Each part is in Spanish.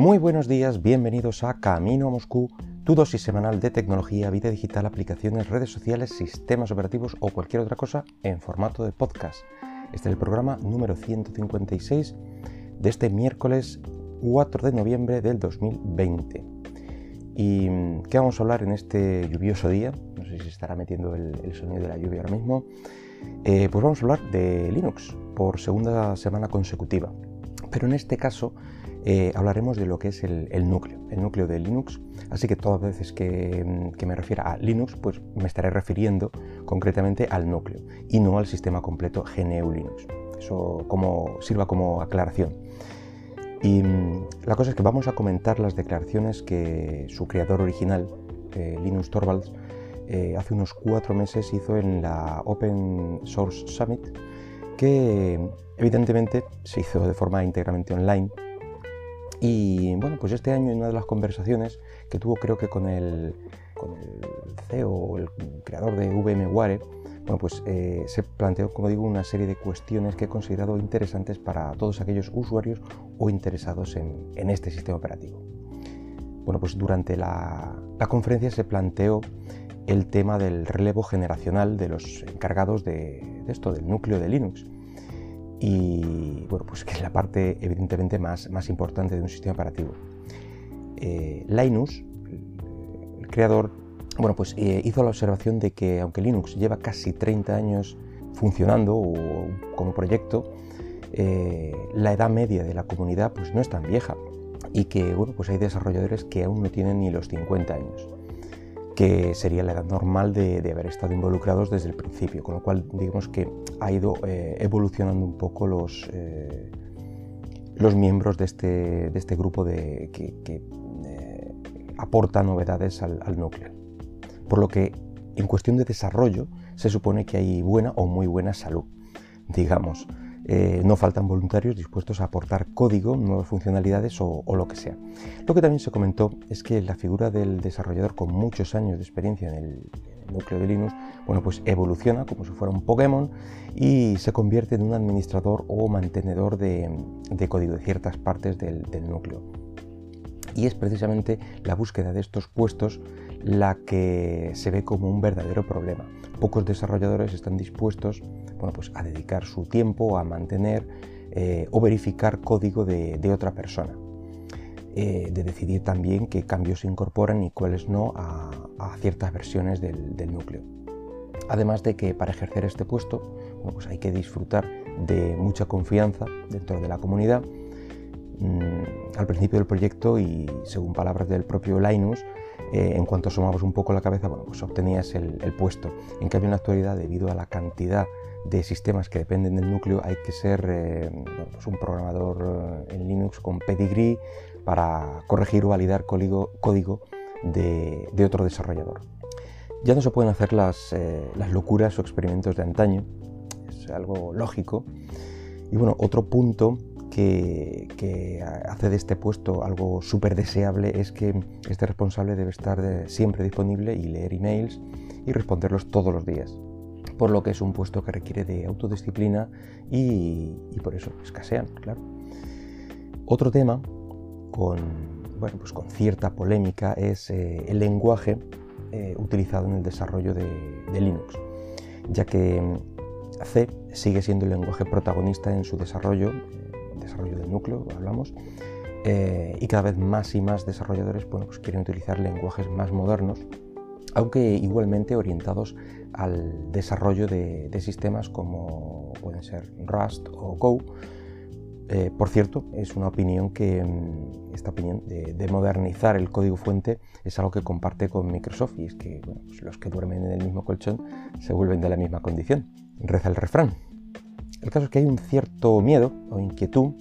Muy buenos días, bienvenidos a Camino a Moscú, tu dosis semanal de tecnología, vida digital, aplicaciones, redes sociales, sistemas operativos o cualquier otra cosa en formato de podcast. Este es el programa número 156 de este miércoles 4 de noviembre del 2020. ¿Y qué vamos a hablar en este lluvioso día? No sé si estará metiendo el, sonido de la lluvia ahora mismo. Eh, pues vamos a hablar de Linux por segunda semana consecutiva. Pero en este caso eh, hablaremos de lo que es el, núcleo, el núcleo de Linux. Así que todas las veces que, me refiera a Linux, pues me estaré refiriendo concretamente al núcleo y no al sistema completo GNU Linux. Eso como, sirva como aclaración. Y mm, la cosa es que vamos a comentar las declaraciones que su creador original, eh, Linus Torvalds, eh, hace unos cuatro meses hizo en la Open Source Summit, que evidentemente se hizo de forma íntegramente online y bueno, pues este año en una de las conversaciones que tuvo creo que con el, con el CEO el creador de VMware, bueno, pues eh, se planteó, como digo, una serie de cuestiones que he considerado interesantes para todos aquellos usuarios o interesados en, en este sistema operativo. Bueno, pues durante la, la, conferencia se planteó el tema del relevo generacional de los encargados de esto, del núcleo de Linux y bueno, pues que es la parte evidentemente más, más importante de un sistema operativo. Eh, Linus, el creador, bueno, pues eh, hizo la observación de que aunque Linux lleva casi 30 años funcionando como proyecto, eh, la edad media de la comunidad pues no es tan vieja y que bueno, pues hay desarrolladores que aún no tienen ni los 50 años que sería la edad normal de, haber estado involucrados desde el principio, con lo cual digamos que ha ido eh, evolucionando un poco los, eh, los miembros de este, de este grupo de, que, eh, aporta novedades al, al núcleo. Por lo que en cuestión de desarrollo se supone que hay buena o muy buena salud, digamos. Eh, no faltan voluntarios dispuestos a aportar código, nuevas funcionalidades o, lo que sea. Lo que también se comentó es que la figura del desarrollador con muchos años de experiencia en el, núcleo de Linux, bueno, pues evoluciona como si fuera un Pokémon y se convierte en un administrador o mantenedor de, código de ciertas partes del, del núcleo. Y es precisamente la búsqueda de estos puestos la que se ve como un verdadero problema. Pocos desarrolladores están dispuestos bueno, pues a dedicar su tiempo a mantener eh, o verificar código de, otra persona. Eh, de decidir también qué cambios se incorporan y cuáles no a, ciertas versiones del, núcleo. Además de que para ejercer este puesto pues hay que disfrutar de mucha confianza dentro de la comunidad. Mm, al principio del proyecto y según palabras del propio Linus, eh, en cuanto asomabas un poco la cabeza, bueno, pues obtenías el, puesto. En cambio, en la actualidad, debido a la cantidad de sistemas que dependen del núcleo, hay que ser eh, pues un programador eh, en Linux con pedigree para corregir o validar código, de, otro desarrollador. Ya no se pueden hacer las locuras o experimentos de antaño, es algo lógico. Y bueno, otro punto que, hace de este puesto algo súper deseable es que este responsable debe estar siempre disponible y leer emails y responderlos todos los días. Por lo que es un puesto que requiere de autodisciplina y, por eso escasean, claro. Otro tema con, bueno, pues con cierta polémica es eh, el lenguaje eh, utilizado en el desarrollo de, Linux, ya que C sigue siendo el lenguaje protagonista en su desarrollo desarrollo del núcleo, hablamos, eh, y cada vez más y más desarrolladores bueno, pues quieren utilizar lenguajes más modernos, aunque igualmente orientados al desarrollo de, sistemas como pueden ser Rust o Go. Eh, por cierto, es una opinión que, mm, esta opinión de, modernizar el código fuente es algo que comparte con Microsoft y es que pues los que duermen en el mismo colchón se vuelven de la misma condición. Reza el refrán. El caso es que hay un cierto miedo o inquietud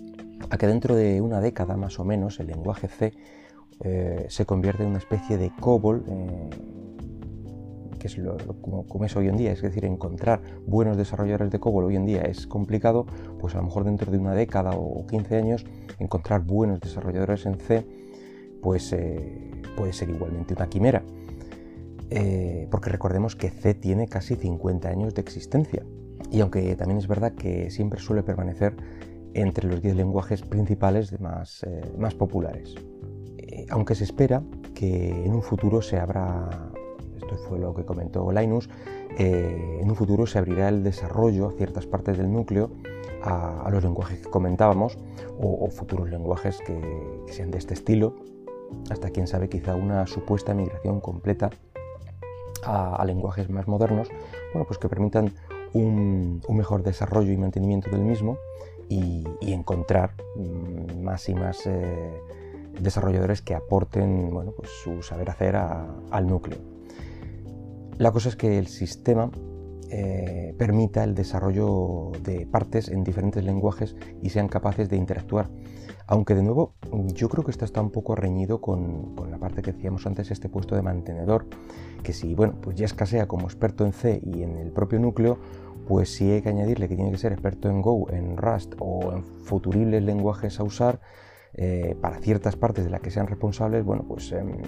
a que dentro de una década más o menos el lenguaje C eh, se convierta en una especie de COBOL, eh, que es lo, como, es hoy en día, es decir, encontrar buenos desarrolladores de COBOL hoy en día es complicado, pues a lo mejor dentro de una década o 15 años encontrar buenos desarrolladores en C pues eh, puede ser igualmente una quimera. porque recordemos que C tiene casi 50 años de existencia. Y aunque también es verdad que siempre suele permanecer entre los 10 lenguajes principales más, más populares. aunque se espera que en un futuro se abra, esto fue lo que comentó Linus, en un futuro se abrirá el desarrollo a ciertas partes del núcleo a, los lenguajes que comentábamos o, futuros lenguajes que, sean de este estilo, hasta quién sabe quizá una supuesta migración completa a, lenguajes más modernos, bueno, pues que permitan un, mejor desarrollo y mantenimiento del mismo y, encontrar mm, más y más eh, desarrolladores que aporten bueno, pues su saber hacer al núcleo. La cosa es que el sistema eh, permita el desarrollo de partes en diferentes lenguajes y sean capaces de interactuar. Aunque de nuevo yo creo que esto está un poco reñido con, la parte que decíamos antes, este puesto de mantenedor, que si bueno, pues ya escasea como experto en C y en el propio núcleo, pues si hay que añadirle que tiene que ser experto en Go, en Rust o en futuribles lenguajes a usar eh, para ciertas partes de las que sean responsables, bueno, pues em,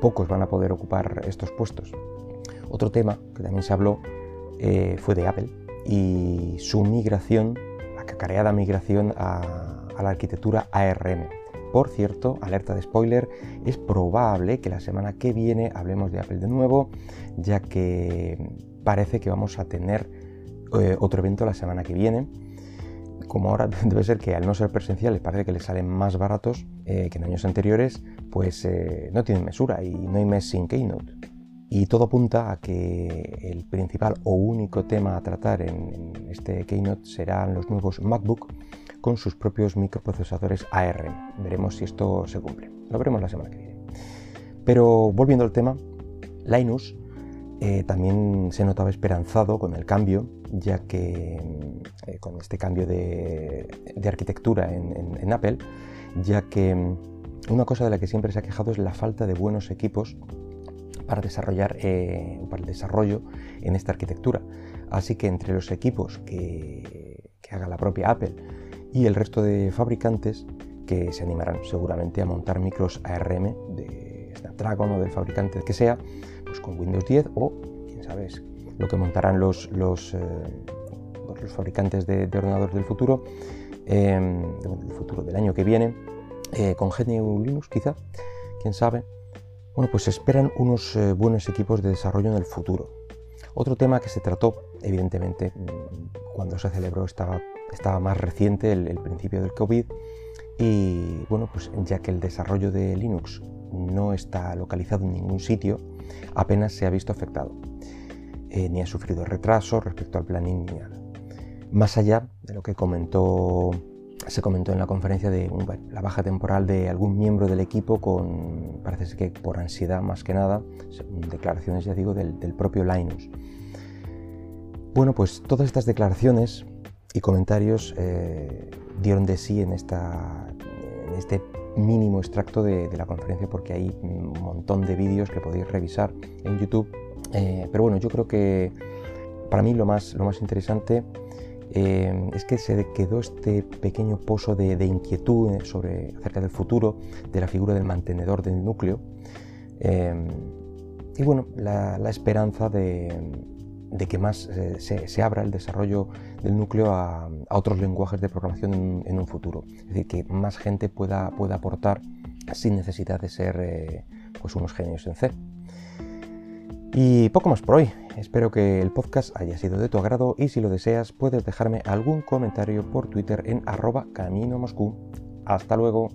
pocos van a poder ocupar estos puestos. Otro tema que también se habló eh, fue de Apple y su migración, la cacareada migración a, la arquitectura ARM. Por cierto, alerta de spoiler, es probable que la semana que viene hablemos de Apple de nuevo, ya que parece que vamos a tener eh, otro evento la semana que viene. Como ahora debe ser que al no ser presenciales parece que les salen más baratos eh, que en años anteriores, pues no tienen mesura y no hay mes sin Keynote. Y todo apunta a que el principal o único tema a tratar en, este Keynote serán los nuevos MacBook con sus propios microprocesadores ARM. Veremos si esto se cumple. Lo veremos la semana que viene. Pero volviendo al tema, Linus eh, también se notaba esperanzado con el cambio, ya que eh, con este cambio de, arquitectura en, Apple, ya que mm, una cosa de la que siempre se ha quejado es la falta de buenos equipos para desarrollar eh, para el desarrollo en esta arquitectura. Así que entre los equipos que, haga la propia Apple y el resto de fabricantes que se animarán seguramente a montar micros ARM de Snapdragon o del fabricante que sea, pues con Windows 10 o, quién sabe, lo que montarán los, los, eh, los fabricantes de, ordenadores del futuro, em, del futuro del año que viene, eh, con GNU Linux quizá, quién sabe. Bueno, pues esperan unos eh, buenos equipos de desarrollo en el futuro. Otro tema que se trató, evidentemente, mm, cuando se celebró estaba, estaba más reciente, el, principio del COVID, y bueno, pues ya que el desarrollo de Linux no está localizado en ningún sitio, apenas se ha visto afectado, eh, ni ha sufrido retraso respecto al planning ni nada. Más allá de lo que comentó se comentó en la conferencia de la baja temporal de algún miembro del equipo con, parece que por ansiedad más que nada, declaraciones ya digo del, propio Linus. Bueno, pues todas estas declaraciones y comentarios eh, dieron de sí en, esta, este mínimo extracto de, la conferencia porque hay un montón de vídeos que podéis revisar en YouTube. Eh, pero bueno, yo creo que para mí lo más, lo más interesante Em, es que se quedó este pequeño pozo de, inquietud eh, sobre, acerca del futuro de la figura del mantenedor del núcleo. Y bueno, la, esperanza de, que más eh, se, abra el desarrollo del núcleo a, otros lenguajes de programación en, un futuro. Es decir, que más gente pueda, pueda aportar sin necesidad de ser eh, pues unos genios en C. Y poco más por hoy. Espero que el podcast haya sido de tu agrado y si lo deseas puedes dejarme algún comentario por Twitter en arroba camino Moscú. Hasta luego.